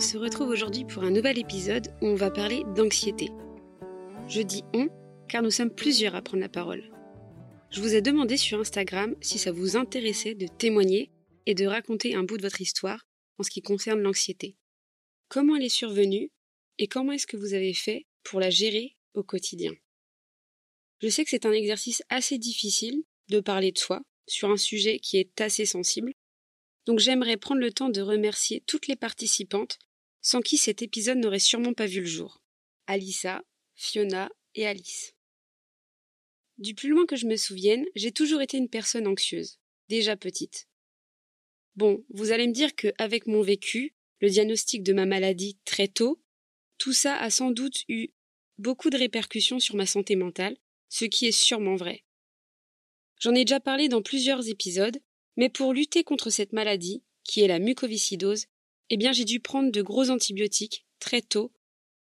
on se retrouve aujourd'hui pour un nouvel épisode où on va parler d'anxiété. Je dis on car nous sommes plusieurs à prendre la parole. Je vous ai demandé sur Instagram si ça vous intéressait de témoigner et de raconter un bout de votre histoire en ce qui concerne l'anxiété. Comment elle est survenue et comment est-ce que vous avez fait pour la gérer au quotidien? Je sais que c'est un exercice assez difficile de parler de soi sur un sujet qui est assez sensible, donc j'aimerais prendre le temps de remercier toutes les participantes sans qui cet épisode n'aurait sûrement pas vu le jour. Alissa, Fiona et Alice. Du plus loin que je me souvienne, j'ai toujours été une personne anxieuse, déjà petite. Bon, vous allez me dire que avec mon vécu, le diagnostic de ma maladie très tôt, tout ça a sans doute eu beaucoup de répercussions sur ma santé mentale, ce qui est sûrement vrai. J'en ai déjà parlé dans plusieurs épisodes, mais pour lutter contre cette maladie, qui est la mucoviscidose, eh bien j'ai dû prendre de gros antibiotiques très tôt,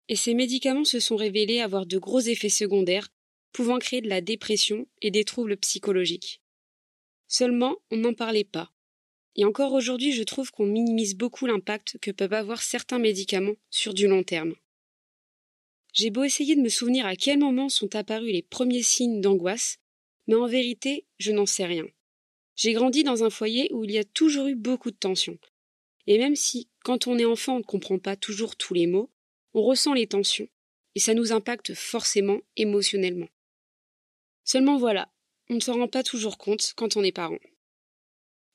et ces médicaments se sont révélés avoir de gros effets secondaires, pouvant créer de la dépression et des troubles psychologiques. Seulement, on n'en parlait pas. Et encore aujourd'hui, je trouve qu'on minimise beaucoup l'impact que peuvent avoir certains médicaments sur du long terme. J'ai beau essayer de me souvenir à quel moment sont apparus les premiers signes d'angoisse, mais en vérité, je n'en sais rien. J'ai grandi dans un foyer où il y a toujours eu beaucoup de tensions. Et même si, quand on est enfant, on ne comprend pas toujours tous les mots, on ressent les tensions, et ça nous impacte forcément émotionnellement. Seulement voilà, on ne s'en rend pas toujours compte quand on est parent.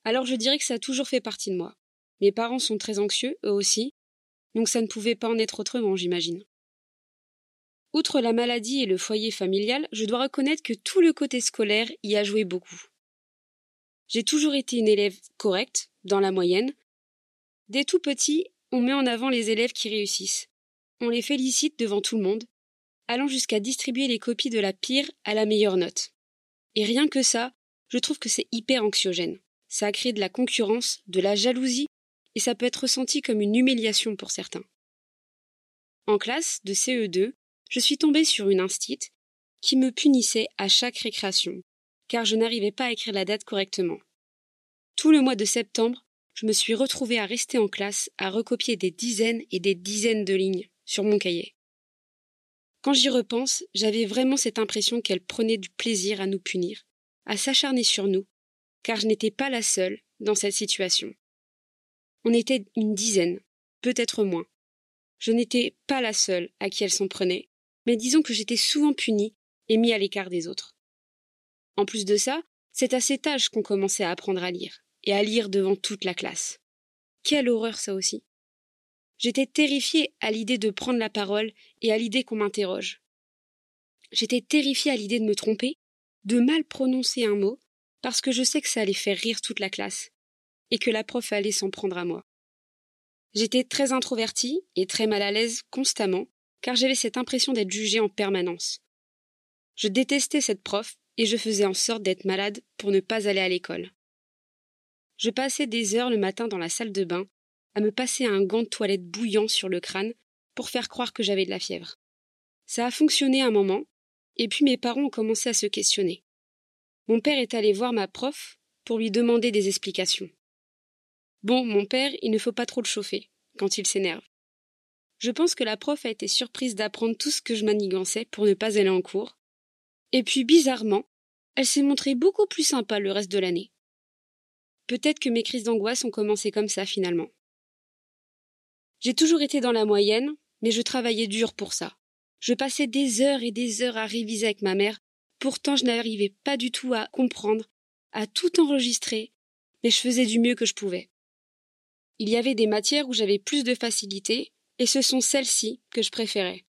Alors je dirais que ça a toujours fait partie de moi. Mes parents sont très anxieux, eux aussi, donc ça ne pouvait pas en être autrement, j'imagine. Outre la maladie et le foyer familial, je dois reconnaître que tout le côté scolaire y a joué beaucoup. J'ai toujours été une élève correcte, dans la moyenne. Dès tout petit, on met en avant les élèves qui réussissent. On les félicite devant tout le monde, allant jusqu'à distribuer les copies de la pire à la meilleure note. Et rien que ça, je trouve que c'est hyper anxiogène. Ça a créé de la concurrence, de la jalousie, et ça peut être ressenti comme une humiliation pour certains. En classe de CE2, je suis tombée sur une instite qui me punissait à chaque récréation, car je n'arrivais pas à écrire la date correctement. Tout le mois de septembre, je me suis retrouvée à rester en classe à recopier des dizaines et des dizaines de lignes sur mon cahier. Quand j'y repense, j'avais vraiment cette impression qu'elle prenait du plaisir à nous punir, à s'acharner sur nous, car je n'étais pas la seule dans cette situation. On était une dizaine, peut-être moins. Je n'étais pas la seule à qui elle s'en prenait, mais disons que j'étais souvent punie et mis à l'écart des autres. En plus de ça, c'est à cet âge qu'on commençait à apprendre à lire, et à lire devant toute la classe. Quelle horreur ça aussi. J'étais terrifiée à l'idée de prendre la parole et à l'idée qu'on m'interroge. J'étais terrifiée à l'idée de me tromper, de mal prononcer un mot, parce que je sais que ça allait faire rire toute la classe, et que la prof allait s'en prendre à moi. J'étais très introvertie et très mal à l'aise constamment, car j'avais cette impression d'être jugée en permanence. Je détestais cette prof et je faisais en sorte d'être malade pour ne pas aller à l'école. Je passais des heures le matin dans la salle de bain à me passer un gant de toilette bouillant sur le crâne pour faire croire que j'avais de la fièvre. Ça a fonctionné un moment, et puis mes parents ont commencé à se questionner. Mon père est allé voir ma prof pour lui demander des explications. Bon, mon père, il ne faut pas trop le chauffer quand il s'énerve. Je pense que la prof a été surprise d'apprendre tout ce que je manigançais pour ne pas aller en cours. Et puis, bizarrement, elle s'est montrée beaucoup plus sympa le reste de l'année. Peut-être que mes crises d'angoisse ont commencé comme ça finalement. J'ai toujours été dans la moyenne, mais je travaillais dur pour ça. Je passais des heures et des heures à réviser avec ma mère, pourtant je n'arrivais pas du tout à comprendre, à tout enregistrer, mais je faisais du mieux que je pouvais. Il y avait des matières où j'avais plus de facilité, et ce sont celles-ci que je préférais.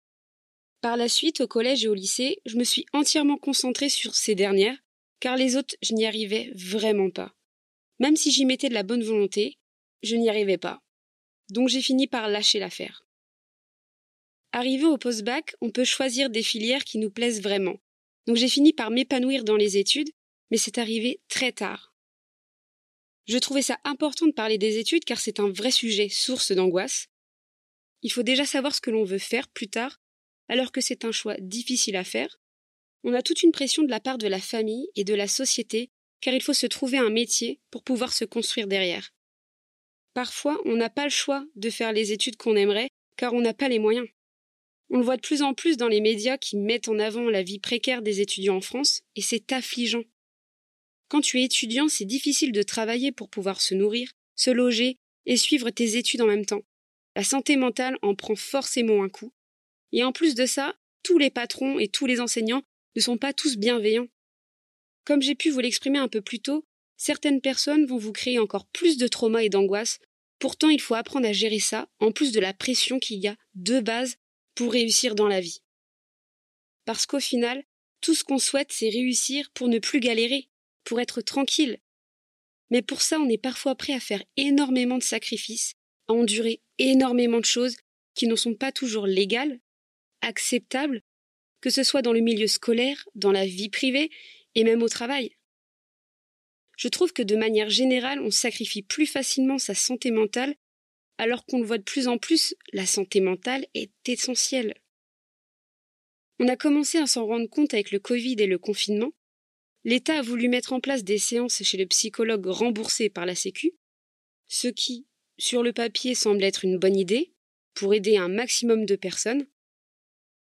Par la suite, au collège et au lycée, je me suis entièrement concentrée sur ces dernières, car les autres, je n'y arrivais vraiment pas. Même si j'y mettais de la bonne volonté, je n'y arrivais pas. Donc j'ai fini par lâcher l'affaire. Arrivé au post-bac, on peut choisir des filières qui nous plaisent vraiment. Donc j'ai fini par m'épanouir dans les études, mais c'est arrivé très tard. Je trouvais ça important de parler des études car c'est un vrai sujet, source d'angoisse, il faut déjà savoir ce que l'on veut faire plus tard, alors que c'est un choix difficile à faire. On a toute une pression de la part de la famille et de la société, car il faut se trouver un métier pour pouvoir se construire derrière. Parfois, on n'a pas le choix de faire les études qu'on aimerait, car on n'a pas les moyens. On le voit de plus en plus dans les médias qui mettent en avant la vie précaire des étudiants en France, et c'est affligeant. Quand tu es étudiant, c'est difficile de travailler pour pouvoir se nourrir, se loger et suivre tes études en même temps. La santé mentale en prend forcément un coup. Et en plus de ça, tous les patrons et tous les enseignants ne sont pas tous bienveillants. Comme j'ai pu vous l'exprimer un peu plus tôt, certaines personnes vont vous créer encore plus de traumas et d'angoisse. Pourtant, il faut apprendre à gérer ça, en plus de la pression qu'il y a de base pour réussir dans la vie. Parce qu'au final, tout ce qu'on souhaite, c'est réussir pour ne plus galérer, pour être tranquille. Mais pour ça, on est parfois prêt à faire énormément de sacrifices, à endurer énormément de choses qui ne sont pas toujours légales, acceptables, que ce soit dans le milieu scolaire, dans la vie privée et même au travail. Je trouve que de manière générale, on sacrifie plus facilement sa santé mentale, alors qu'on le voit de plus en plus, la santé mentale est essentielle. On a commencé à s'en rendre compte avec le Covid et le confinement. L'État a voulu mettre en place des séances chez le psychologue remboursées par la Sécu, ce qui, sur le papier, semble être une bonne idée, pour aider un maximum de personnes.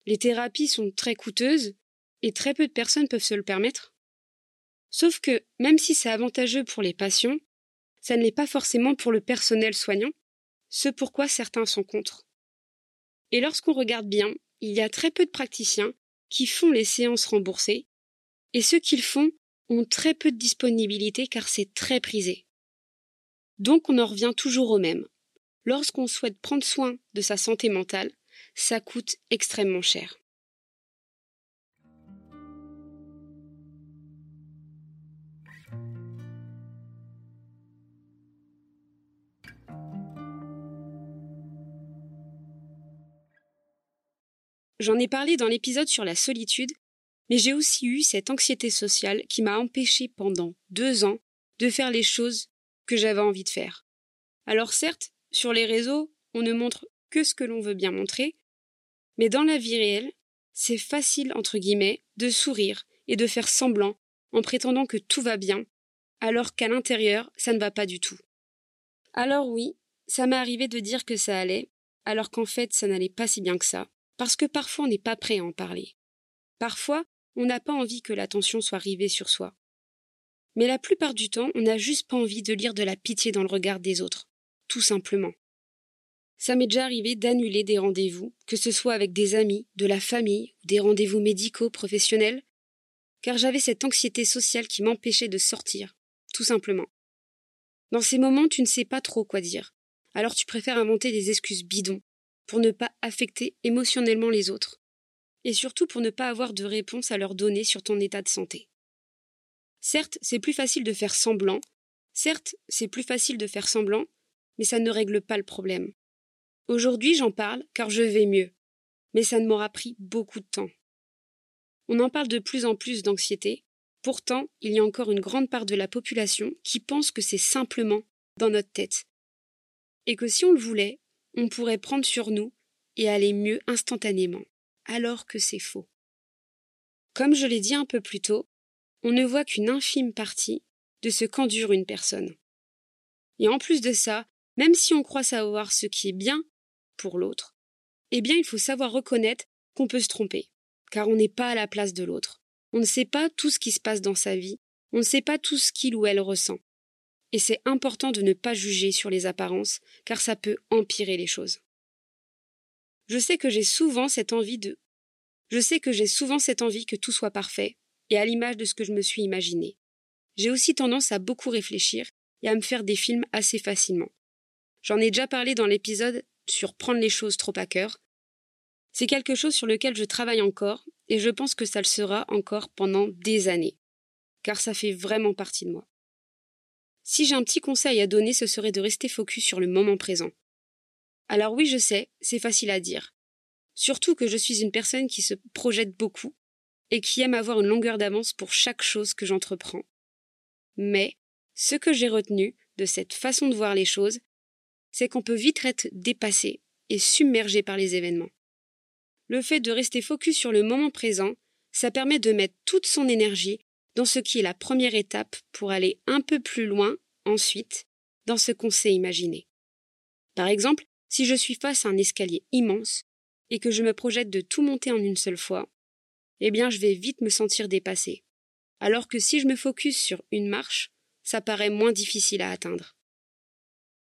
Les thérapies sont très coûteuses et très peu de personnes peuvent se le permettre. Sauf que, même si c'est avantageux pour les patients, ça ne l'est pas forcément pour le personnel soignant, ce pourquoi certains sont contre. Et lorsqu'on regarde bien, il y a très peu de praticiens qui font les séances remboursées, et ceux qu'ils font ont très peu de disponibilité car c'est très prisé. Donc on en revient toujours au même. Lorsqu'on souhaite prendre soin de sa santé mentale, ça coûte extrêmement cher. J'en ai parlé dans l'épisode sur la solitude, mais j'ai aussi eu cette anxiété sociale qui m'a empêché pendant deux ans de faire les choses que j'avais envie de faire. Alors certes, sur les réseaux, on ne montre que ce que l'on veut bien montrer, mais dans la vie réelle, c'est facile, entre guillemets, de sourire et de faire semblant en prétendant que tout va bien, alors qu'à l'intérieur, ça ne va pas du tout. Alors oui, ça m'est arrivé de dire que ça allait, alors qu'en fait, ça n'allait pas si bien que ça, parce que parfois on n'est pas prêt à en parler. Parfois, on n'a pas envie que l'attention soit rivée sur soi. Mais la plupart du temps, on n'a juste pas envie de lire de la pitié dans le regard des autres, tout simplement. Ça m'est déjà arrivé d'annuler des rendez-vous, que ce soit avec des amis, de la famille, ou des rendez-vous médicaux, professionnels, car j'avais cette anxiété sociale qui m'empêchait de sortir, tout simplement. Dans ces moments, tu ne sais pas trop quoi dire, alors tu préfères inventer des excuses bidons, pour ne pas affecter émotionnellement les autres, et surtout pour ne pas avoir de réponse à leur donner sur ton état de santé. Certes, c'est plus facile de faire semblant, certes, c'est plus facile de faire semblant, mais ça ne règle pas le problème. Aujourd'hui, j'en parle car je vais mieux, mais ça ne m'aura pris beaucoup de temps. On en parle de plus en plus d'anxiété, pourtant il y a encore une grande part de la population qui pense que c'est simplement dans notre tête, et que si on le voulait, on pourrait prendre sur nous et aller mieux instantanément, alors que c'est faux. Comme je l'ai dit un peu plus tôt, on ne voit qu'une infime partie de ce qu'endure une personne. Et en plus de ça, même si on croit savoir ce qui est bien pour l'autre, eh bien il faut savoir reconnaître qu'on peut se tromper, car on n'est pas à la place de l'autre. On ne sait pas tout ce qui se passe dans sa vie, on ne sait pas tout ce qu'il ou elle ressent. Et c'est important de ne pas juger sur les apparences, car ça peut empirer les choses. Je sais que j'ai souvent cette envie de je sais que j'ai souvent cette envie que tout soit parfait, et à l'image de ce que je me suis imaginé. J'ai aussi tendance à beaucoup réfléchir et à me faire des films assez facilement. J'en ai déjà parlé dans l'épisode sur prendre les choses trop à cœur. C'est quelque chose sur lequel je travaille encore et je pense que ça le sera encore pendant des années, car ça fait vraiment partie de moi. Si j'ai un petit conseil à donner, ce serait de rester focus sur le moment présent. Alors oui, je sais, c'est facile à dire. Surtout que je suis une personne qui se projette beaucoup et qui aime avoir une longueur d'avance pour chaque chose que j'entreprends. Mais ce que j'ai retenu de cette façon de voir les choses, c'est qu'on peut vite être dépassé et submergé par les événements. Le fait de rester focus sur le moment présent, ça permet de mettre toute son énergie dans ce qui est la première étape pour aller un peu plus loin ensuite dans ce qu'on s'est imaginé. Par exemple, si je suis face à un escalier immense et que je me projette de tout monter en une seule fois, eh bien je vais vite me sentir dépassé. Alors que si je me focus sur une marche, ça paraît moins difficile à atteindre.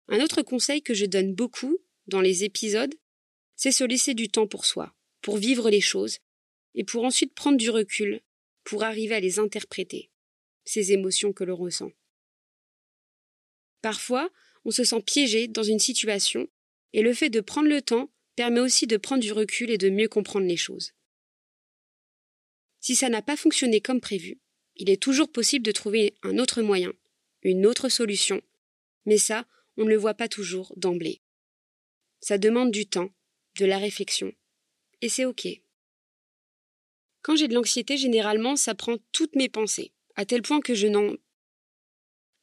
Un autre conseil que je donne beaucoup dans les épisodes, c'est se laisser du temps pour soi, pour vivre les choses, et pour ensuite prendre du recul, pour arriver à les interpréter, ces émotions que l'on ressent. Parfois, on se sent piégé dans une situation, et le fait de prendre le temps permet aussi de prendre du recul et de mieux comprendre les choses. Si ça n'a pas fonctionné comme prévu, il est toujours possible de trouver un autre moyen, une autre solution, mais ça, on ne le voit pas toujours d'emblée. Ça demande du temps, de la réflexion, et c'est OK. Quand j'ai de l'anxiété, généralement, ça prend toutes mes pensées, à tel point que je n'en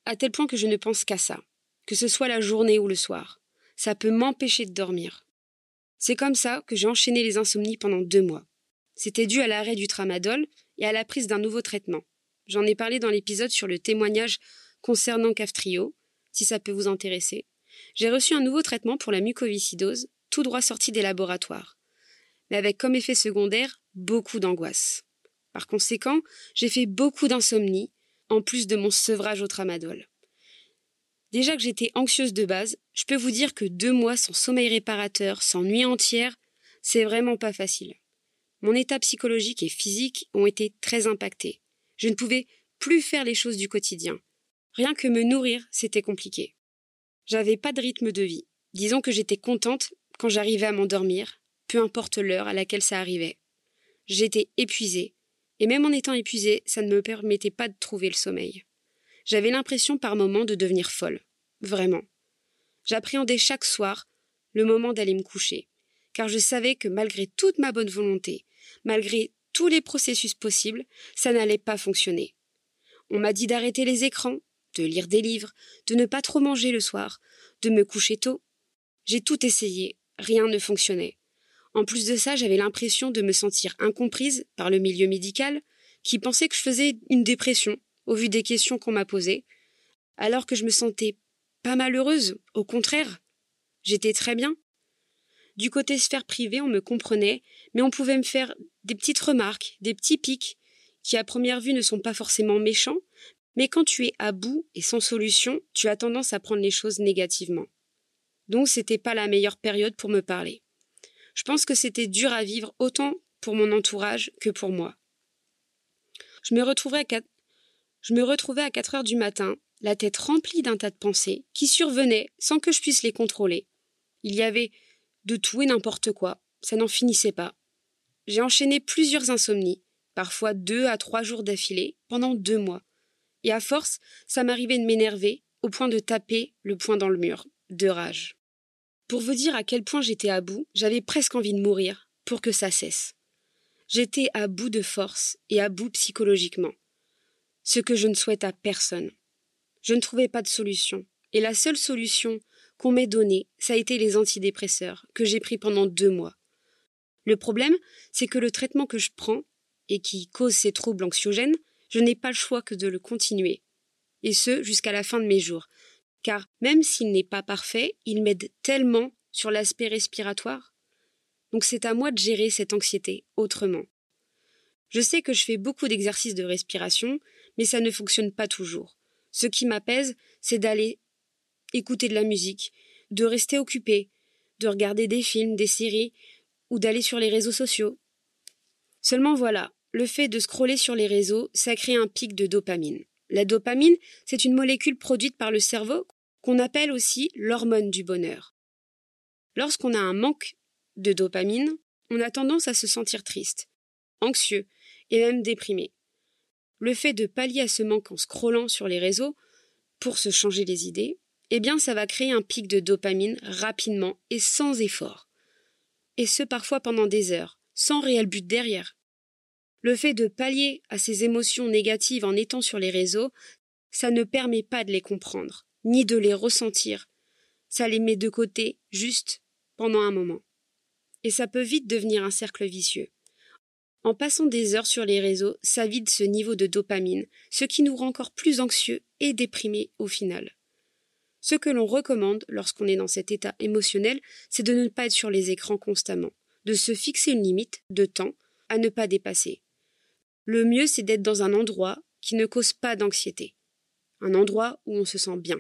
à tel point que je ne pense qu'à ça, que ce soit la journée ou le soir. Ça peut m'empêcher de dormir. C'est comme ça que j'ai enchaîné les insomnies pendant deux mois. C'était dû à l'arrêt du tramadol et à la prise d'un nouveau traitement. J'en ai parlé dans l'épisode sur le témoignage concernant Caftrio, si ça peut vous intéresser. J'ai reçu un nouveau traitement pour la mucoviscidose, tout droit sorti des laboratoires, mais avec comme effet secondaire beaucoup d'angoisse. Par conséquent, j'ai fait beaucoup d'insomnie, en plus de mon sevrage au tramadol. Déjà que j'étais anxieuse de base, je peux vous dire que deux mois sans sommeil réparateur, sans nuit entière, c'est vraiment pas facile. Mon état psychologique et physique ont été très impactés. Je ne pouvais plus faire les choses du quotidien. Rien que me nourrir, c'était compliqué. J'avais pas de rythme de vie. Disons que j'étais contente quand j'arrivais à m'endormir, peu importe l'heure à laquelle ça arrivait. J'étais épuisée, et même en étant épuisée, ça ne me permettait pas de trouver le sommeil. J'avais l'impression par moments de devenir folle. Vraiment. J'appréhendais chaque soir le moment d'aller me coucher, car je savais que malgré toute ma bonne volonté, malgré tous les processus possibles, ça n'allait pas fonctionner. On m'a dit d'arrêter les écrans, de lire des livres, de ne pas trop manger le soir, de me coucher tôt. J'ai tout essayé, rien ne fonctionnait. En plus de ça, j'avais l'impression de me sentir incomprise par le milieu médical, qui pensait que je faisais une dépression, au vu des questions qu'on m'a posées, alors que je me sentais pas malheureuse, au contraire. J'étais très bien. Du côté sphère privée, on me comprenait, mais on pouvait me faire des petites remarques, des petits pics, qui à première vue ne sont pas forcément méchants, mais quand tu es à bout et sans solution, tu as tendance à prendre les choses négativement. Donc c'était pas la meilleure période pour me parler. Je pense que c'était dur à vivre autant pour mon entourage que pour moi. Je me retrouvais à 4, je me retrouvais à 4 heures du matin, la tête remplie d'un tas de pensées qui survenaient sans que je puisse les contrôler. Il y avait de tout et n'importe quoi, ça n'en finissait pas. J'ai enchaîné plusieurs insomnies, parfois deux à trois jours d'affilée, pendant deux mois. Et à force, ça m'arrivait de m'énerver, au point de taper le poing dans le mur, de rage. Pour vous dire à quel point j'étais à bout, j'avais presque envie de mourir pour que ça cesse. J'étais à bout de force et à bout psychologiquement. Ce que je ne souhaite à personne. Je ne trouvais pas de solution. Et la seule solution qu'on m'ait donnée, ça a été les antidépresseurs, que j'ai pris pendant deux mois. Le problème, c'est que le traitement que je prends, et qui cause ces troubles anxiogènes, je n'ai pas le choix que de le continuer. Et ce, jusqu'à la fin de mes jours, car même s'il n'est pas parfait, il m'aide tellement sur l'aspect respiratoire. Donc c'est à moi de gérer cette anxiété autrement. Je sais que je fais beaucoup d'exercices de respiration, mais ça ne fonctionne pas toujours. Ce qui m'apaise, c'est d'aller écouter de la musique, de rester occupé, de regarder des films, des séries, ou d'aller sur les réseaux sociaux. Seulement voilà, le fait de scroller sur les réseaux, ça crée un pic de dopamine. La dopamine, c'est une molécule produite par le cerveau qu'on appelle aussi l'hormone du bonheur. Lorsqu'on a un manque de dopamine, on a tendance à se sentir triste, anxieux et même déprimé. Le fait de pallier à ce manque en scrollant sur les réseaux pour se changer les idées, eh bien ça va créer un pic de dopamine rapidement et sans effort. Et ce parfois pendant des heures, sans réel but derrière. Le fait de pallier à ces émotions négatives en étant sur les réseaux, ça ne permet pas de les comprendre, ni de les ressentir. Ça les met de côté, juste, pendant un moment. Et ça peut vite devenir un cercle vicieux. En passant des heures sur les réseaux, ça vide ce niveau de dopamine, ce qui nous rend encore plus anxieux et déprimés au final. Ce que l'on recommande lorsqu'on est dans cet état émotionnel, c'est de ne pas être sur les écrans constamment, de se fixer une limite de temps à ne pas dépasser. Le mieux, c'est d'être dans un endroit qui ne cause pas d'anxiété, un endroit où on se sent bien.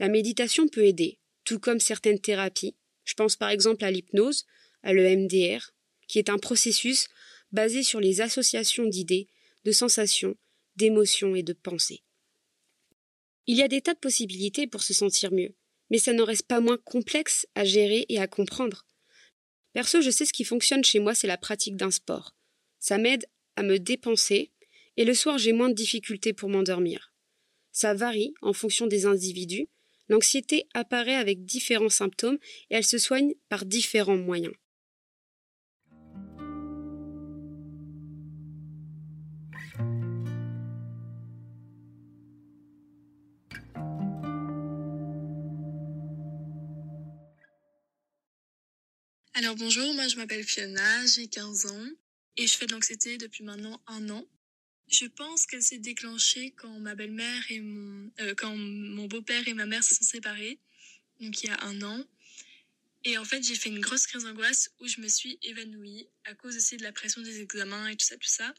La méditation peut aider, tout comme certaines thérapies. Je pense par exemple à l'hypnose, à l'EMDR, qui est un processus basé sur les associations d'idées, de sensations, d'émotions et de pensées. Il y a des tas de possibilités pour se sentir mieux, mais ça n'en reste pas moins complexe à gérer et à comprendre. Perso, je sais ce qui fonctionne chez moi, c'est la pratique d'un sport. Ça m'aide à me dépenser, et le soir j'ai moins de difficultés pour m'endormir. Ça varie en fonction des individus, l'anxiété apparaît avec différents symptômes et elle se soigne par différents moyens. Alors bonjour, moi je m'appelle Fiona, j'ai 15 ans et je fais de l'anxiété depuis maintenant un an. Je pense qu'elle s'est déclenchée quand ma belle-mère et mon euh, quand mon beau-père et ma mère se sont séparés, donc il y a un an. Et en fait, j'ai fait une grosse crise d'angoisse où je me suis évanouie à cause aussi de la pression des examens et tout ça, tout ça.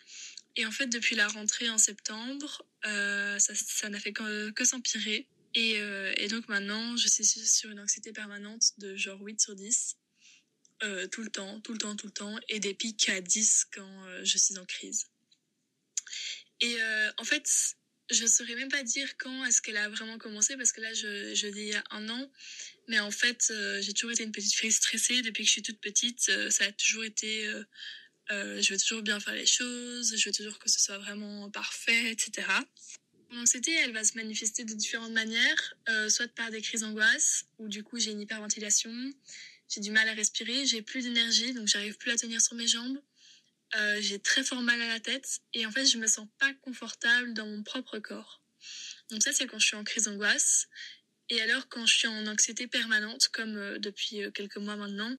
Et en fait, depuis la rentrée en septembre, euh, ça n'a fait que, s'empirer. Et, euh, et, donc maintenant, je suis sur une anxiété permanente de genre 8 sur 10. Euh, tout le temps, tout le temps, tout le temps, et des pics à 10 quand euh, je suis en crise. Et euh, en fait, je ne saurais même pas dire quand est-ce qu'elle a vraiment commencé, parce que là, je, je dis il y a un an, mais en fait, j'ai toujours été une petite fille stressée depuis que je suis toute petite. ça a toujours été, je veux toujours bien faire les choses, je veux toujours que ce soit vraiment parfait, etc. L'anxiété, elle va se manifester de différentes manières, soit par des crises d'angoisse, où du coup j'ai une hyperventilation, j'ai du mal à respirer, j'ai plus d'énergie, donc j'arrive plus à tenir sur mes jambes. Euh, j'ai très fort mal à la tête et en fait je me sens pas confortable dans mon propre corps. Donc ça c'est quand je suis en crise d'angoisse. Et alors quand je suis en anxiété permanente, comme euh, depuis euh, quelques mois maintenant,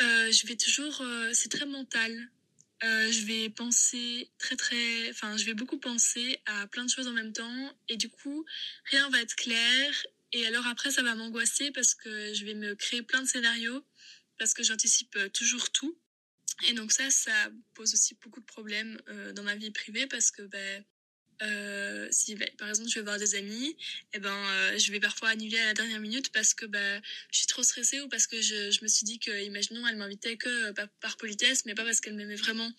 je vais toujours, c'est très mental. je vais penser très très, enfin je vais beaucoup penser à plein de choses en même temps et du coup rien va être clair et alors après, ça va m'angoisser parce que je vais me créer plein de scénarios, parce que j'anticipe euh, toujours tout. Et donc ça, ça pose aussi beaucoup de problèmes euh, dans ma vie privée parce que ben, si ben, par exemple je vais voir des amis, et eh ben je vais parfois annuler à la dernière minute parce que ben, je suis trop stressée ou parce que je, me suis dit que, imaginons, elle m'invitait que par, politesse, mais pas parce qu'elle m'aimait vraiment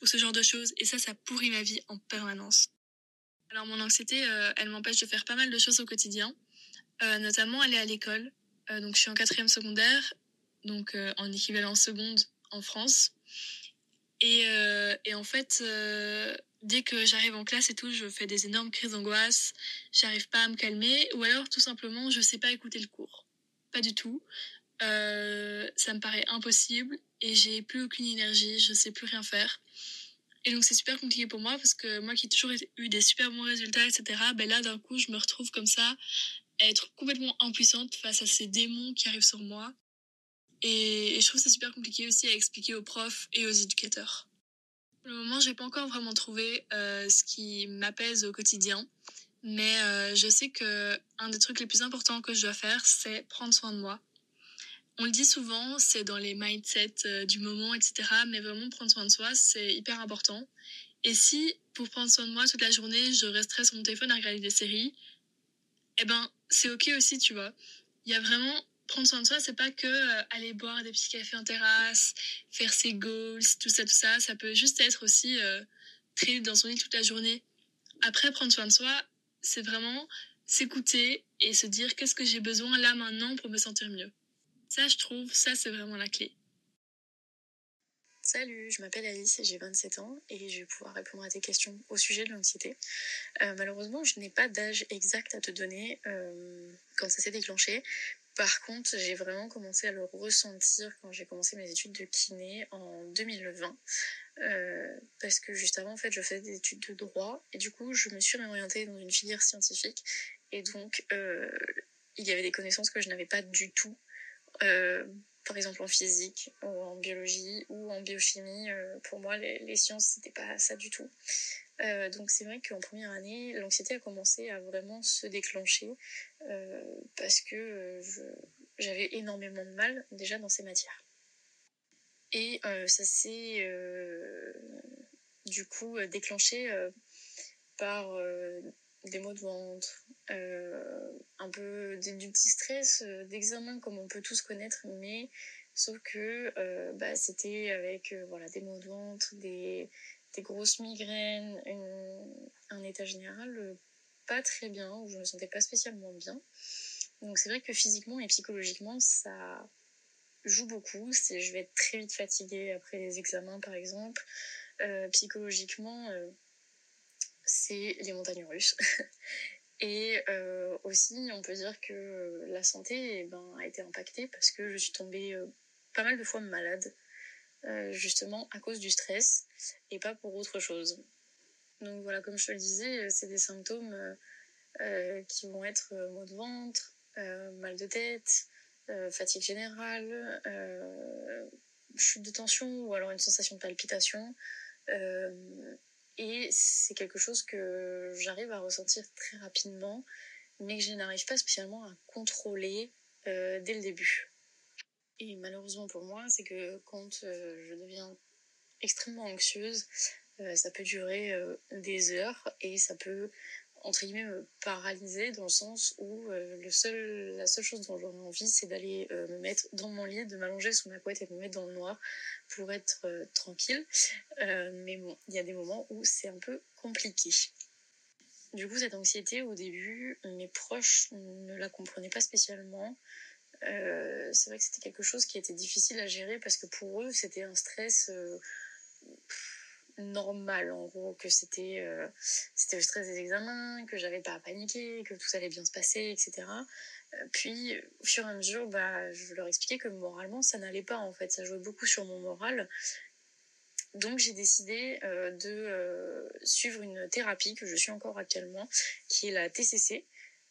ou ce genre de choses. Et ça, ça pourrit ma vie en permanence. Alors mon anxiété, elle m'empêche de faire pas mal de choses au quotidien. Euh, notamment aller à l'école. Euh, donc je suis en quatrième secondaire, donc euh, en équivalent seconde en France. Et, et en fait, dès que j'arrive en classe et tout, je fais des énormes crises d'angoisse, j'arrive pas à me calmer, ou alors tout simplement je sais pas écouter le cours. Pas du tout. Ça me paraît impossible et j'ai plus aucune énergie, je sais plus rien faire. Et donc c'est super compliqué pour moi parce que moi qui ai toujours eu des super bons résultats, etc., ben là d'un coup je me retrouve comme ça être complètement impuissante face à ces démons qui arrivent sur moi. Et, je trouve ça super compliqué aussi à expliquer aux profs et aux éducateurs. Pour le moment, j'ai pas encore vraiment trouvé euh, ce qui m'apaise au quotidien, mais euh, je sais que un des trucs les plus importants que je dois faire, c'est prendre soin de moi. On le dit souvent, c'est dans les mindsets euh, du moment, etc. Mais vraiment prendre soin de soi, c'est hyper important. Et si, pour prendre soin de moi toute la journée, je resterais sur mon téléphone à regarder des séries, eh ben, c'est ok aussi, tu vois. Il y a vraiment prendre soin de soi, c'est pas que euh, aller boire des petits cafés en terrasse, faire ses goals, tout ça, tout ça. Ça peut juste être aussi euh, dans son lit toute la journée. Après, prendre soin de soi, c'est vraiment s'écouter et se dire qu'est-ce que j'ai besoin là maintenant pour me sentir mieux. Ça, je trouve, ça, c'est vraiment la clé. Salut, je m'appelle Alice et j'ai 27 ans et je vais pouvoir répondre à tes questions au sujet de l'anxiété. Euh, malheureusement, je n'ai pas d'âge exact à te donner euh, quand ça s'est déclenché. Par contre, j'ai vraiment commencé à le ressentir quand j'ai commencé mes études de kiné en 2020. Euh, parce que juste avant, en fait, je faisais des études de droit et du coup, je me suis réorientée dans une filière scientifique. Et donc, il y avait des connaissances que je n'avais pas du tout par exemple en physique ou en biologie ou en biochimie. Euh, pour moi, les, sciences, c'était pas ça du tout. Euh, donc c'est vrai qu'en première année, l'anxiété a commencé à vraiment se déclencher euh, parce que j'avais énormément de mal déjà dans ces matières. Et ça s'est du coup déclenché par des maux de ventre, un peu du petit stress d'examen comme on peut tous connaître, mais sauf que bah, c'était avec voilà, des maux de ventre, des, grosses migraines, un état général euh, pas très bien, où je me sentais pas spécialement bien. Donc c'est vrai que physiquement et psychologiquement, ça joue beaucoup. Je vais être très vite fatiguée après les examens, par exemple. Euh, psychologiquement, euh, c'est les montagnes russes. et aussi, on peut dire que la santé eh ben, a été impactée parce que je suis tombée pas mal de fois malade euh, justement à cause du stress et pas pour autre chose. Donc voilà, comme je te le disais, euh, c'est des symptômes euh, qui vont être maux de ventre, mal de tête, fatigue générale, chute de tension ou alors une sensation de palpitation. Et c'est quelque chose que j'arrive à ressentir très rapidement, mais que je n'arrive pas spécialement à contrôler dès le début. Et malheureusement pour moi, c'est que quand euh, je deviens extrêmement anxieuse, euh, ça peut durer euh, des heures et ça peut entre guillemets me paralyser dans le sens où le seul, la seule chose dont j'aurais envie c'est d'aller me mettre dans mon lit, de m'allonger sous ma couette et de me mettre dans le noir pour être tranquille. mais bon, il y a des moments où c'est un peu compliqué. Du coup, cette anxiété, au début, mes proches ne la comprenaient pas spécialement. Euh, c'est vrai que c'était quelque chose qui était difficile à gérer parce que pour eux, c'était un stress euh, normal, en gros, que c'était euh, c'était le stress des examens, que j'avais pas à paniquer, que tout allait bien se passer, etc. Puis, au fur et à mesure, bah, je leur expliquais que moralement, ça n'allait pas, en fait. Ça jouait beaucoup sur mon moral. Donc j'ai décidé de suivre une thérapie que je suis encore actuellement, qui est la TCC,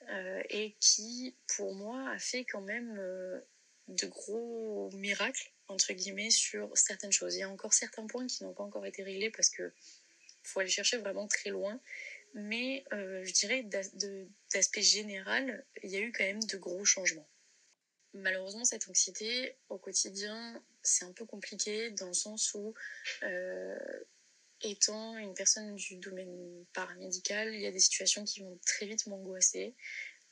euh, et qui, pour moi, a fait quand même euh, de gros miracles, entre guillemets, sur certaines choses. Il y a encore certains points qui n'ont pas encore été réglés parce que faut aller chercher vraiment très loin. Mais euh, je dirais d'aspect général, il y a eu quand même de gros changements. Malheureusement, cette anxiété au quotidien, c'est un peu compliqué dans le sens où étant une personne du domaine paramédical, il y a des situations qui vont très vite m'angoisser,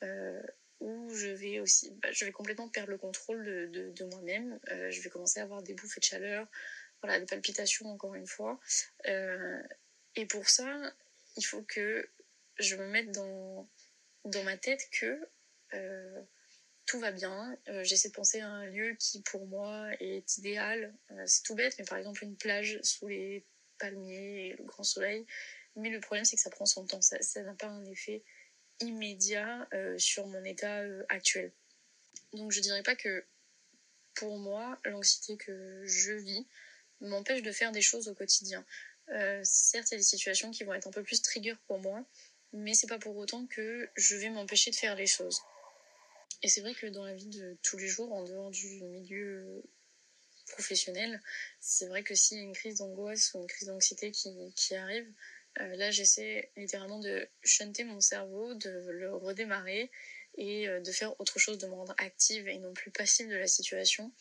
euh, où je vais aussi, bah, je vais complètement perdre le contrôle de, moi-même. Euh, je vais commencer à avoir des bouffées de chaleur, voilà, des palpitations encore une fois. Euh, et pour ça, il faut que je me mette dans, dans ma tête que tout va bien. J'essaie de penser à un lieu qui pour moi est idéal. c'est tout bête, mais par exemple une plage sous les palmier et le grand soleil. Mais le problème, c'est que ça prend son temps. Ça n'a pas un effet immédiat euh, sur mon état euh, actuel. Donc je dirais pas que pour moi, l'anxiété que je vis m'empêche de faire des choses au quotidien. Euh, certes, il y a des situations qui vont être un peu plus trigger pour moi, mais c'est pas pour autant que je vais m'empêcher de faire les choses. Et c'est vrai que dans la vie de tous les jours, en dehors du milieu professionnel, c'est vrai que s'il y a une crise d'angoisse ou une crise d'anxiété qui, qui, arrive, euh, là j'essaie littéralement de chanter mon cerveau, de le redémarrer et euh, de faire autre chose, de me rendre active et non plus passive de la situation.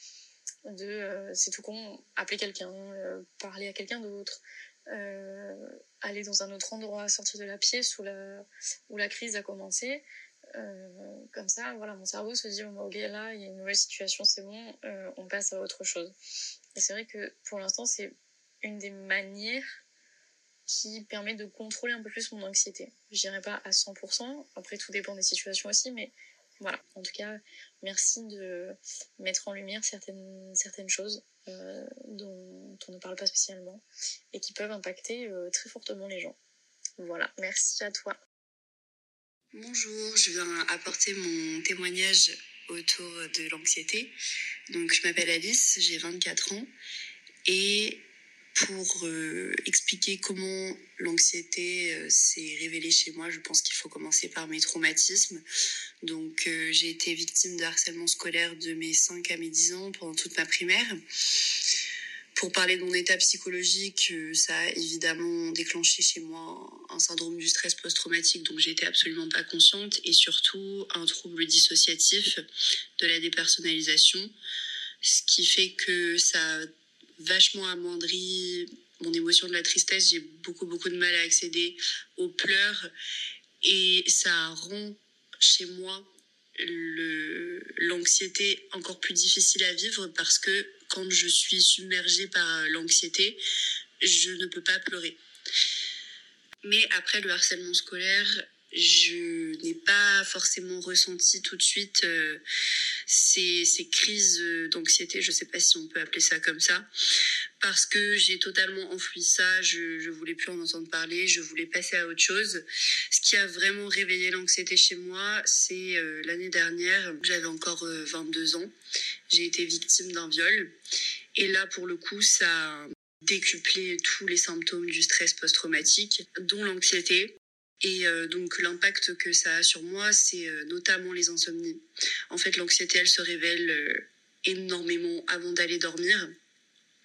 De, euh, c'est tout con, appeler quelqu'un, parler à quelqu'un d'autre, aller dans un autre endroit, sortir de la pièce où la, où la crise a commencé. Comme ça, voilà, mon cerveau se dit, ok, là, il y a une nouvelle situation, c'est bon, on passe à autre chose. Et c'est vrai que pour l'instant, c'est une des manières qui permet de contrôler un peu plus mon anxiété. Je dirais pas à 100%, après tout dépend des situations aussi, mais voilà. En tout cas, merci de mettre en lumière certaines, certaines choses euh, dont on ne parle pas spécialement et qui peuvent impacter très fortement les gens. Voilà, merci à toi. Bonjour, je viens apporter mon témoignage autour de l'anxiété. Donc, je m'appelle Alice, j'ai 24 ans. Et pour euh, expliquer comment l'anxiété euh, s'est révélée chez moi, je pense qu'il faut commencer par mes traumatismes. Donc, euh, j'ai été victime de harcèlement scolaire de mes 5 à mes 10 ans pendant toute ma primaire. pour parler de mon état psychologique, ça a évidemment déclenché chez moi un syndrome du stress post-traumatique dont j'étais absolument pas consciente et surtout un trouble dissociatif de la dépersonnalisation, ce qui fait que ça a vachement amoindri mon émotion de la tristesse. J'ai beaucoup beaucoup de mal à accéder aux pleurs et ça rend chez moi l'anxiété encore plus difficile à vivre parce que quand je suis submergée par l'anxiété, je ne peux pas pleurer. Mais après le harcèlement scolaire, je n'ai pas forcément ressenti tout de suite euh, ces, crises d'anxiété, je sais pas si on peut appeler ça comme ça, parce que j'ai totalement enfoui ça, je ne voulais plus en entendre parler, je voulais passer à autre chose. Ce qui a vraiment réveillé l'anxiété chez moi, c'est euh, l'année dernière, j'avais encore 22 euh, ans, j'ai été victime d'un viol, et là pour le coup ça a décuplé tous les symptômes du stress post-traumatique, dont l'anxiété. Et euh, donc l'impact que ça a sur moi, c'est euh, notamment les insomnies. En fait, l'anxiété, elle se révèle euh, énormément avant d'aller dormir.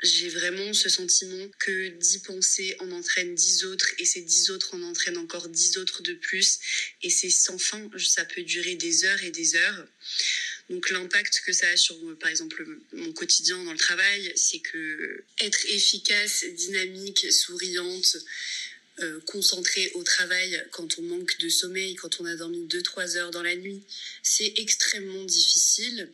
J'ai vraiment ce sentiment que dix pensées en entraînent dix autres et ces dix autres en entraînent encore dix autres de plus et c'est sans fin, ça peut durer des heures et des heures. Donc l'impact que ça a sur, par exemple, mon quotidien dans le travail, c'est que être efficace, dynamique, souriante, euh, concentré au travail quand on manque de sommeil, quand on a dormi 2-3 heures dans la nuit, c'est extrêmement difficile.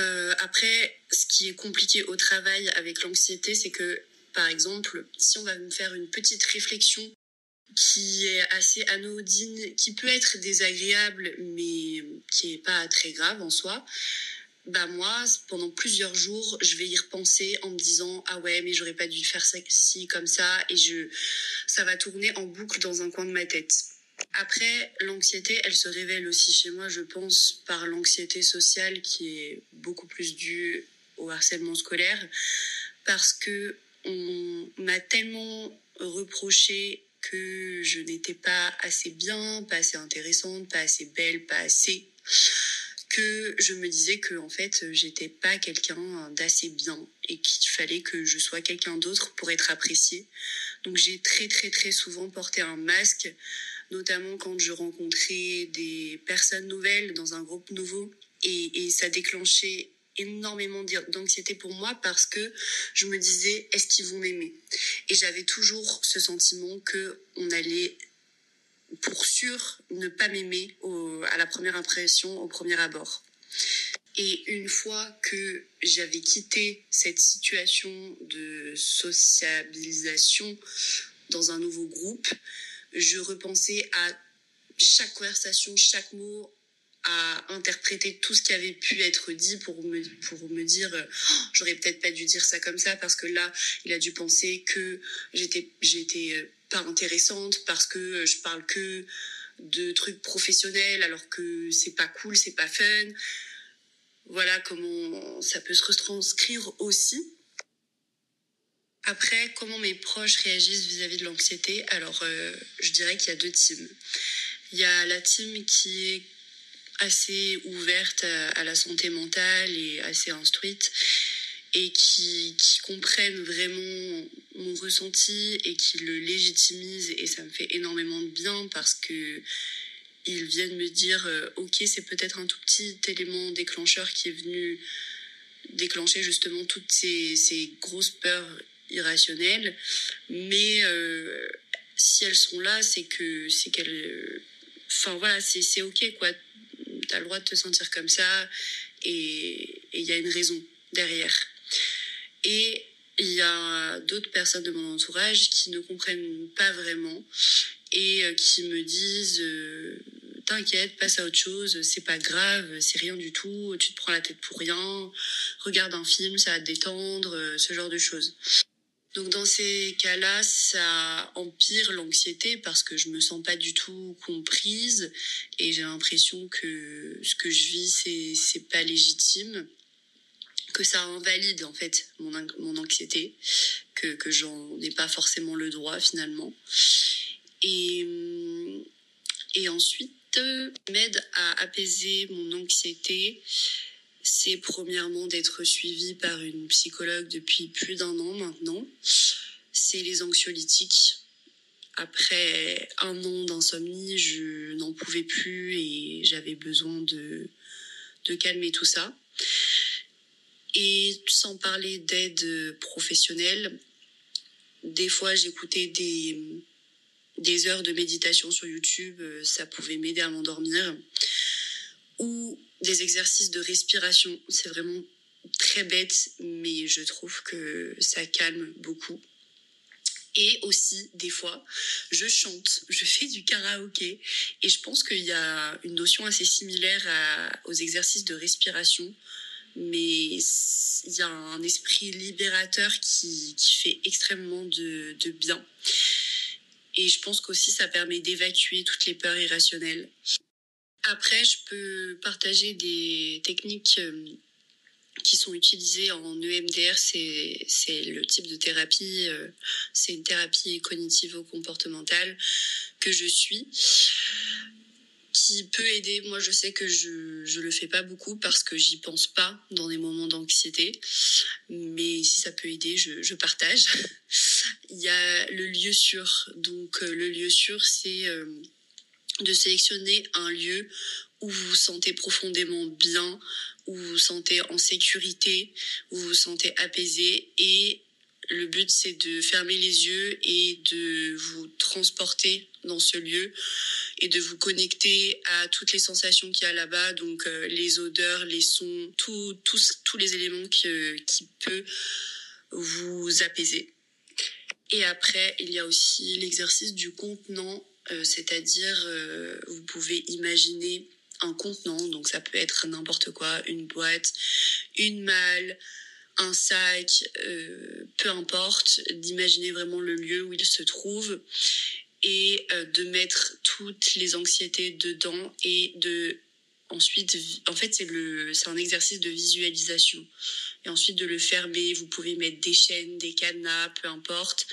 Euh, après, ce qui est compliqué au travail avec l'anxiété, c'est que, par exemple, si on va me faire une petite réflexion qui est assez anodine, qui peut être désagréable, mais qui est pas très grave en soi, bah moi, pendant plusieurs jours, je vais y repenser en me disant ah ouais, mais j'aurais pas dû faire ça si comme ça, et je, ça va tourner en boucle dans un coin de ma tête. Après, l'anxiété, elle se révèle aussi chez moi, je pense, par l'anxiété sociale qui est beaucoup plus due au harcèlement scolaire, parce que on m'a tellement reproché que je n'étais pas assez bien, pas assez intéressante, pas assez belle, pas assez que je me disais que en fait j'étais pas quelqu'un d'assez bien et qu'il fallait que je sois quelqu'un d'autre pour être appréciée. Donc j'ai très très très souvent porté un masque, notamment quand je rencontrais des personnes nouvelles dans un groupe nouveau et, et ça déclenchait énormément d'anxiété pour moi parce que je me disais est-ce qu'ils vont m'aimer? Et j'avais toujours ce sentiment que on allait pour sûr ne pas m'aimer à la première impression, au premier abord. Et une fois que j'avais quitté cette situation de sociabilisation dans un nouveau groupe, je repensais à chaque conversation, chaque mot, à interpréter tout ce qui avait pu être dit pour me, pour me dire oh, j'aurais peut-être pas dû dire ça comme ça parce que là il a dû penser que j'étais j'étais euh, pas intéressante parce que euh, je parle que de trucs professionnels alors que c'est pas cool, c'est pas fun. Voilà comment ça peut se retranscrire aussi. Après, comment mes proches réagissent vis-à-vis de l'anxiété? Alors, euh, je dirais qu'il y a deux teams. Il y a la team qui est assez ouverte à, la santé mentale et assez instruite et qui, comprennent vraiment mon ressenti et qui le légitimisent. Et ça me fait énormément de bien parce que ils viennent me dire euh, ok c'est peut-être un tout petit élément déclencheur qui est venu déclencher justement toutes ces, grosses peurs irrationnelles. Mais euh, si elles sont là c'est que c'est qu'elles enfin voilà c'est c'est ok quoi. T'as le droit de te sentir comme ça et il y a une raison derrière et il y a d'autres personnes de mon entourage qui ne comprennent pas vraiment et euh, qui me disent euh, t'inquiète, passe à autre chose, c'est pas grave, c'est rien du tout, tu te prends la tête pour rien, regarde un film, ça va te détendre, euh, ce genre de choses. Donc dans ces cas-là, ça empire l'anxiété parce que je me sens pas du tout comprise et j'ai l'impression que ce que je vis c'est c'est pas légitime que ça invalide en fait mon, mon anxiété, que, que j'en ai pas forcément le droit finalement. Et, et ensuite, m'aide à apaiser mon anxiété, c'est premièrement d'être suivi par une psychologue depuis plus d'un an maintenant. C'est les anxiolytiques. Après un an d'insomnie, je n'en pouvais plus et j'avais besoin de, de calmer tout ça. Et sans parler d'aide professionnelle, des fois j'écoutais des, des heures de méditation sur YouTube, ça pouvait m'aider à m'endormir. Ou des exercices de respiration, c'est vraiment très bête, mais je trouve que ça calme beaucoup. Et aussi, des fois, je chante, je fais du karaoké. Et je pense qu'il y a une notion assez similaire aux exercices de respiration. Mais il y a un esprit libérateur qui, qui fait extrêmement de, de bien. Et je pense qu'aussi, ça permet d'évacuer toutes les peurs irrationnelles. Après, je peux partager des techniques euh, qui sont utilisées en EMDR. C'est le type de thérapie, euh, c'est une thérapie cognitivo-comportementale que je suis qui peut aider. Moi, je sais que je ne le fais pas beaucoup parce que j'y pense pas dans des moments d'anxiété. Mais si ça peut aider, je, je, partage. Il y a le lieu sûr. Donc, euh, le lieu sûr, c'est de sélectionner un lieu où vous vous sentez profondément bien, où vous vous sentez en sécurité, où vous vous sentez apaisé et le but c'est de fermer les yeux et de vous transporter dans ce lieu et de vous connecter à toutes les sensations qu'il y a là-bas, donc euh, les odeurs, les sons, tous, les éléments qui, qui peuvent vous apaiser. Et après, il y a aussi l'exercice du contenant euh, c'est-à-dire euh, vous pouvez imaginer un contenant, donc ça peut être n'importe quoi, une boîte, une malle, un sac, euh, peu importe, d'imaginer vraiment le lieu où il se trouve et de mettre toutes les anxiétés dedans et de ensuite en fait c'est le c'est un exercice de visualisation et ensuite de le fermer vous pouvez mettre des chaînes des cadenas peu importe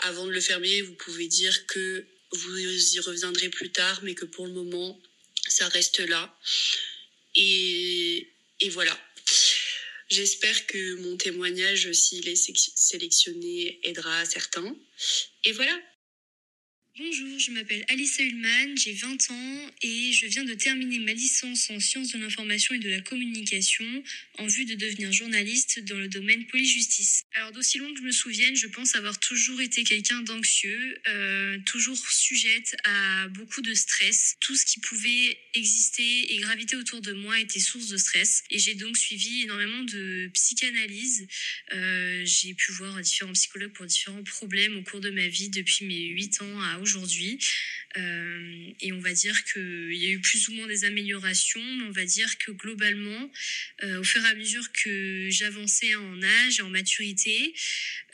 avant de le fermer vous pouvez dire que vous y reviendrez plus tard, mais que pour le moment, ça reste là. Et, et voilà. J'espère que mon témoignage, s'il est sélectionné, aidera certains. Et voilà. Bonjour, je m'appelle Alissa Ullman, j'ai 20 ans et je viens de terminer ma licence en sciences de l'information et de la communication en vue de devenir journaliste dans le domaine police-justice. Alors d'aussi loin que je me souvienne, je pense avoir toujours été quelqu'un d'anxieux, euh, toujours sujette à beaucoup de stress. Tout ce qui pouvait exister et graviter autour de moi était source de stress et j'ai donc suivi énormément de psychanalyse. Euh, j'ai pu voir différents psychologues pour différents problèmes au cours de ma vie depuis mes 8 ans à aujourd'hui. Euh, et on va dire qu'il y a eu plus ou moins des améliorations, mais on va dire que globalement, euh, au fur et à mesure que j'avançais en âge en maturité,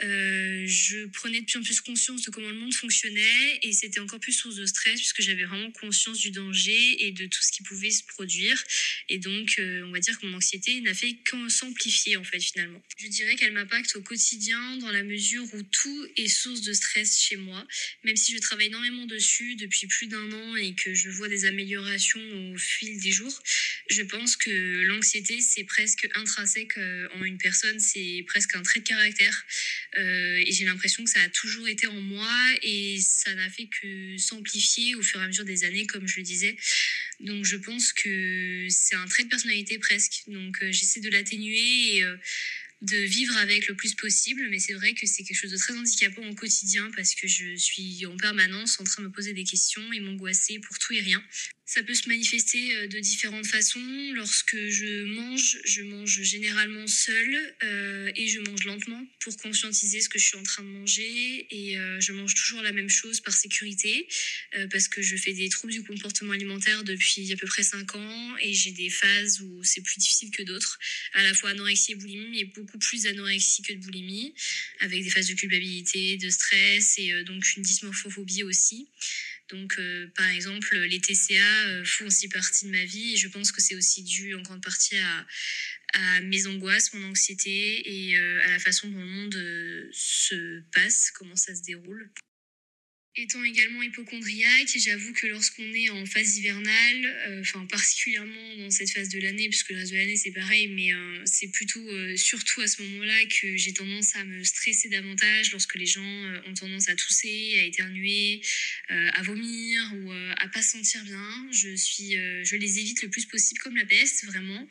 euh, je prenais de plus en plus conscience de comment le monde fonctionnait et c'était encore plus source de stress puisque j'avais vraiment conscience du danger et de tout ce qui pouvait se produire. Et donc, on va dire que mon anxiété n'a fait qu'en s'amplifier en fait finalement. Je dirais qu'elle m'impacte au quotidien dans la mesure où tout est source de stress chez moi, même si je travaille énormément dessus depuis plus d'un an et que je vois des améliorations au fil des jours, je pense que l'anxiété, c'est presque intrinsèque euh, en une personne, c'est presque un trait de caractère. Euh, et j'ai l'impression que ça a toujours été en moi et ça n'a fait que s'amplifier au fur et à mesure des années, comme je le disais. Donc je pense que c'est un trait de personnalité presque. Donc euh, j'essaie de l'atténuer et de vivre avec le plus possible, mais c'est vrai que c'est quelque chose de très handicapant au quotidien parce que je suis en permanence en train de me poser des questions et m'angoisser pour tout et rien. Ça peut se manifester euh, de différentes façons. Lorsque je mange, je mange généralement seule euh, et je mange lentement pour conscientiser ce que je suis en train de manger. Et euh, je mange toujours la même chose par sécurité parce que je fais des troubles du comportement alimentaire depuis à peu près 5 ans et j'ai des phases où c'est plus difficile que d'autres. À la fois anorexie et boulimie, mais beaucoup plus anorexie que de boulimie, avec des phases de culpabilité, de stress et donc une dysmorphophobie aussi. Donc, euh, par exemple, les TCA euh, font aussi partie de ma vie et je pense que c'est aussi dû en grande partie à, à mes angoisses, mon anxiété et euh, à la façon dont le monde se passe, comment ça se déroule. Étant également hypochondriaque, j'avoue que lorsqu'on est en phase hivernale, euh, enfin particulièrement dans cette phase de l'année, puisque le reste de l'année c'est pareil, mais euh, c'est plutôt euh, surtout à ce moment-là que j'ai tendance à me stresser davantage lorsque les gens ont tendance à tousser, à éternuer, à vomir ou à pas se sentir bien. Je suis, je les évite le plus possible comme la peste, vraiment.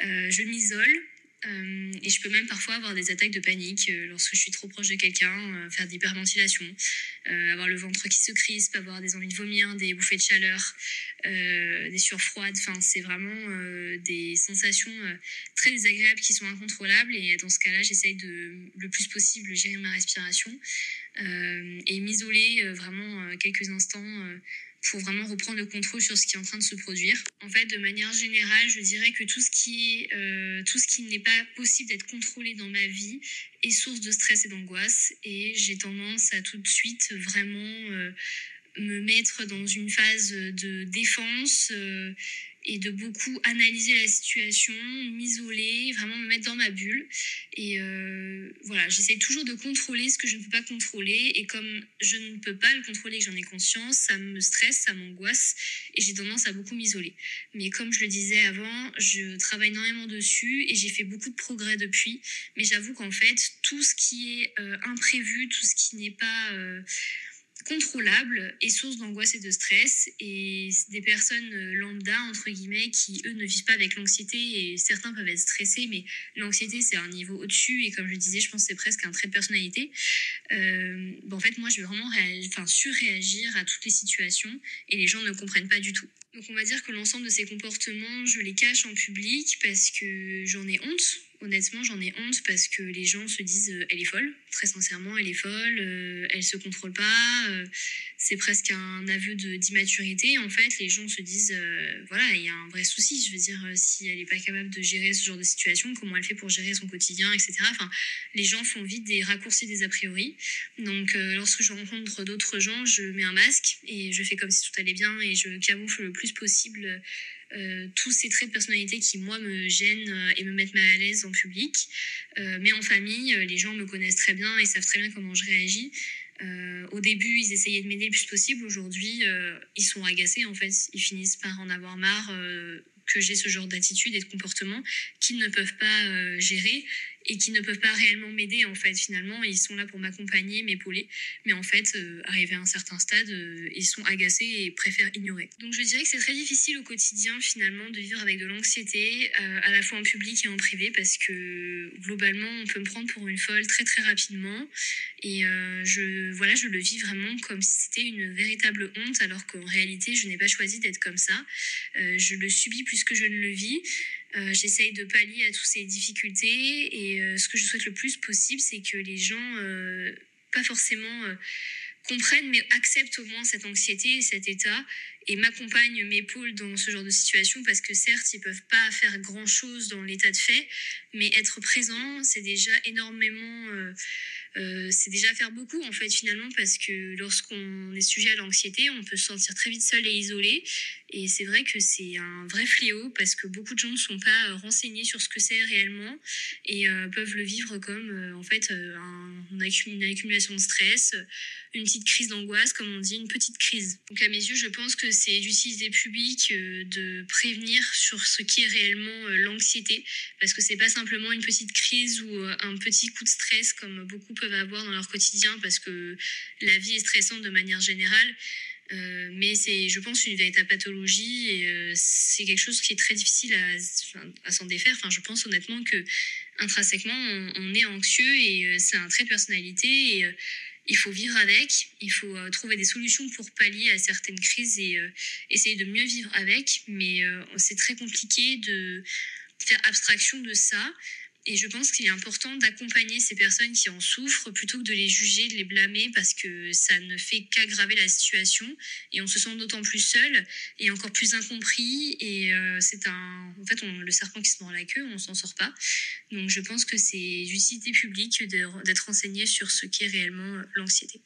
je m'isole euh, et je peux même parfois avoir des attaques de panique euh, lorsque je suis trop proche de quelqu'un, euh, faire d'hyperventilation, avoir le ventre qui se crispe, avoir des envies de vomir, des bouffées de chaleur, des sueurs froides. Enfin, c'est vraiment des sensations très désagréables qui sont incontrôlables. Et dans ce cas-là, j'essaye de le plus possible gérer ma respiration et m'isoler vraiment quelques instants pour vraiment reprendre le contrôle sur ce qui est en train de se produire. En fait, de manière générale, je dirais que tout ce qui euh, tout ce qui n'est pas possible d'être contrôlé dans ma vie est source de stress et d'angoisse. Et j'ai tendance à tout de suite vraiment euh, me mettre dans une phase de défense. Euh, et de beaucoup analyser la situation, m'isoler, vraiment me mettre dans ma bulle. Et euh, voilà, j'essaie toujours de contrôler ce que je ne peux pas contrôler. Et comme je ne peux pas le contrôler, j'en ai conscience, ça me stresse, ça m'angoisse et j'ai tendance à beaucoup m'isoler. Mais comme je le disais avant, je travaille énormément dessus et j'ai fait beaucoup de progrès depuis. Mais j'avoue qu'en fait, tout ce qui est euh, imprévu, tout ce qui n'est pas... Euh, contrôlable et source d'angoisse et de stress. Et des personnes euh, lambda, entre guillemets, qui, eux, ne vivent pas avec l'anxiété. Et certains peuvent être stressés, mais l'anxiété, c'est un niveau au-dessus. Et comme je disais, je pense que c'est presque un trait de personnalité. Euh, en fait, moi, je vais vraiment enfin, surréagir à toutes les situations et les gens ne comprennent pas du tout. Donc on va dire que l'ensemble de ces comportements, je les cache en public parce que j'en ai honte honnêtement, j'en ai honte parce que les gens se disent euh, elle est folle, très sincèrement, elle est folle, euh, elle se contrôle pas, euh, c'est presque un aveu d'immaturité. En fait, les gens se disent voilà, il y a un vrai souci. Je veux dire, si elle n'est pas capable de gérer ce genre de situation, comment elle fait pour gérer son quotidien, etc. Enfin, les gens font vite des raccourcis des a priori. Donc, lorsque je rencontre d'autres gens, je mets un masque et je fais comme si tout allait bien et je camoufle le plus possible euh, tous ces traits de personnalité qui, moi, me gênent euh, et me mettent mal à l'aise en public. Euh, mais en famille, les gens me connaissent très bien et savent très bien comment je réagis. au début, ils essayaient de m'aider le plus possible. Aujourd'hui, ils sont agacés, en fait. Ils finissent par en avoir marre que j'ai ce genre d'attitude et de comportement qu'ils ne peuvent pas gérer et qui ne peuvent pas réellement m'aider en fait. Finalement ils sont là pour m'accompagner m'épauler mais en fait euh, arrivé à un certain stade euh, ils sont agacés et préfèrent ignorer. Donc je dirais que c'est très difficile au quotidien finalement de vivre avec de l'anxiété euh, à la fois en public et en privé parce que globalement on peut me prendre pour une folle très très rapidement. Et je voilà je le vis vraiment comme si c'était une véritable honte alors qu'en réalité je n'ai pas choisi d'être comme ça. Je le subis plus que je ne le vis euh, j'essaye de pallier à toutes ces difficultés et euh, ce que je souhaite le plus possible, c'est que les gens, euh, pas forcément comprennent, mais acceptent au moins cette anxiété et cet état et m'accompagnent, m'épaulent dans ce genre de situation parce que certes, ils peuvent pas faire grand chose dans l'état de fait, mais être présent, c'est déjà énormément euh, c'est déjà faire beaucoup en fait finalement parce que lorsqu'on est sujet à l'anxiété, on peut se sentir très vite seul et isolé. Et c'est vrai que c'est un vrai fléau parce que beaucoup de gens ne sont pas euh, renseignés sur ce que c'est réellement et euh, peuvent le vivre comme en fait un, une accumulation de stress, une petite crise d'angoisse, comme on dit, une petite crise. Donc à mes yeux, je pense que c'est d'utiliser public, de prévenir sur ce qui est réellement l'anxiété, parce que c'est pas simplement une petite crise ou un petit coup de stress comme beaucoup peuvent avoir dans leur quotidien parce que la vie est stressante de manière générale. Euh, mais c'est, je pense, une véritable pathologie et euh, c'est quelque chose qui est très difficile à, à s'en défaire. Enfin, je pense honnêtement que intrinsèquement, on, est anxieux et euh, c'est un trait de personnalité et il faut vivre avec. Il faut trouver des solutions pour pallier à certaines crises et essayer de mieux vivre avec. Mais c'est très compliqué de faire abstraction de ça et je pense qu'il est important d'accompagner ces personnes qui en souffrent plutôt que de les juger, de les blâmer parce que ça ne fait qu'aggraver la situation et on se sent d'autant plus seul et encore plus incompris et euh, c'est un en fait on, le serpent qui se mord la queue, on s'en sort pas. Donc je pense que c'est d'utilité publique d'être renseigné sur ce qu'est réellement l'anxiété.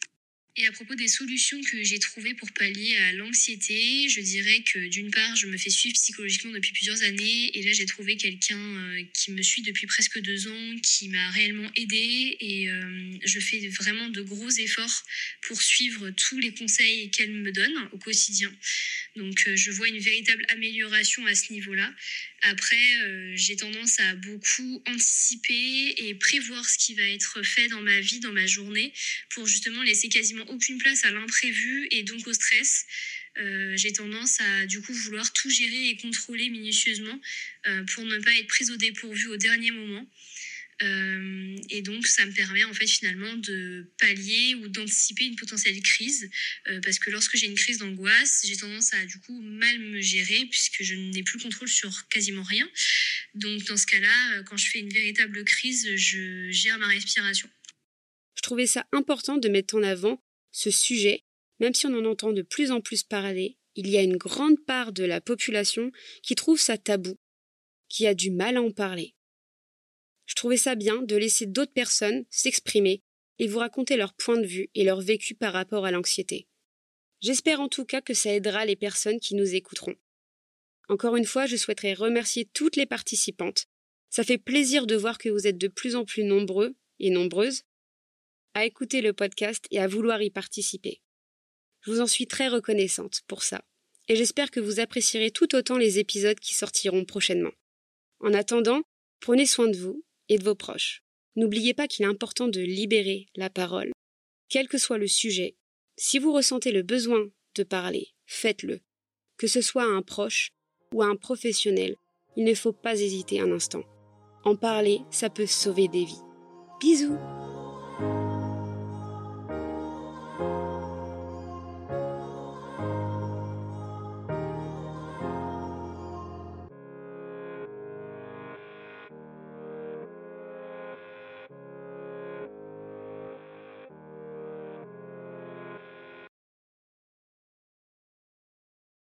Et à propos des solutions que j'ai trouvées pour pallier à l'anxiété, je dirais que d'une part, je me fais suivre psychologiquement depuis plusieurs années et là j'ai trouvé quelqu'un euh, qui me suit depuis presque deux ans, qui m'a réellement aidée et euh, je fais vraiment de gros efforts pour suivre tous les conseils qu'elle me donne au quotidien. Donc euh, je vois une véritable amélioration à ce niveau-là. Après, j'ai tendance à beaucoup anticiper et prévoir ce qui va être fait dans ma vie, dans ma journée, pour justement laisser quasiment aucune place à l'imprévu et donc au stress. Euh, j'ai tendance à du coup vouloir tout gérer et contrôler minutieusement euh, pour ne pas être prise au dépourvu au dernier moment. Euh, et donc, ça me permet en fait finalement de pallier ou d'anticiper une potentielle crise, parce que lorsque j'ai une crise d'angoisse, j'ai tendance à du coup mal me gérer puisque je n'ai plus le contrôle sur quasiment rien. Donc, dans ce cas-là, quand je fais une véritable crise, je gère ma respiration. Je trouvais ça important de mettre en avant ce sujet, même si on en entend de plus en plus parler, il y a une grande part de la population qui trouve ça tabou, qui a du mal à en parler. Trouvais ça bien de laisser d'autres personnes s'exprimer et vous raconter leur point de vue et leur vécu par rapport à l'anxiété. J'espère en tout cas que ça aidera les personnes qui nous écouteront. Encore une fois, je souhaiterais remercier toutes les participantes. Ça fait plaisir de voir que vous êtes de plus en plus nombreux et nombreuses à écouter le podcast et à vouloir y participer. Je vous en suis très reconnaissante pour ça, et j'espère que vous apprécierez tout autant les épisodes qui sortiront prochainement. En attendant, prenez soin de vous et de vos proches. N'oubliez pas qu'il est important de libérer la parole, quel que soit le sujet. Si vous ressentez le besoin de parler, faites-le. Que ce soit à un proche ou à un professionnel, il ne faut pas hésiter un instant. En parler, ça peut sauver des vies. Bisous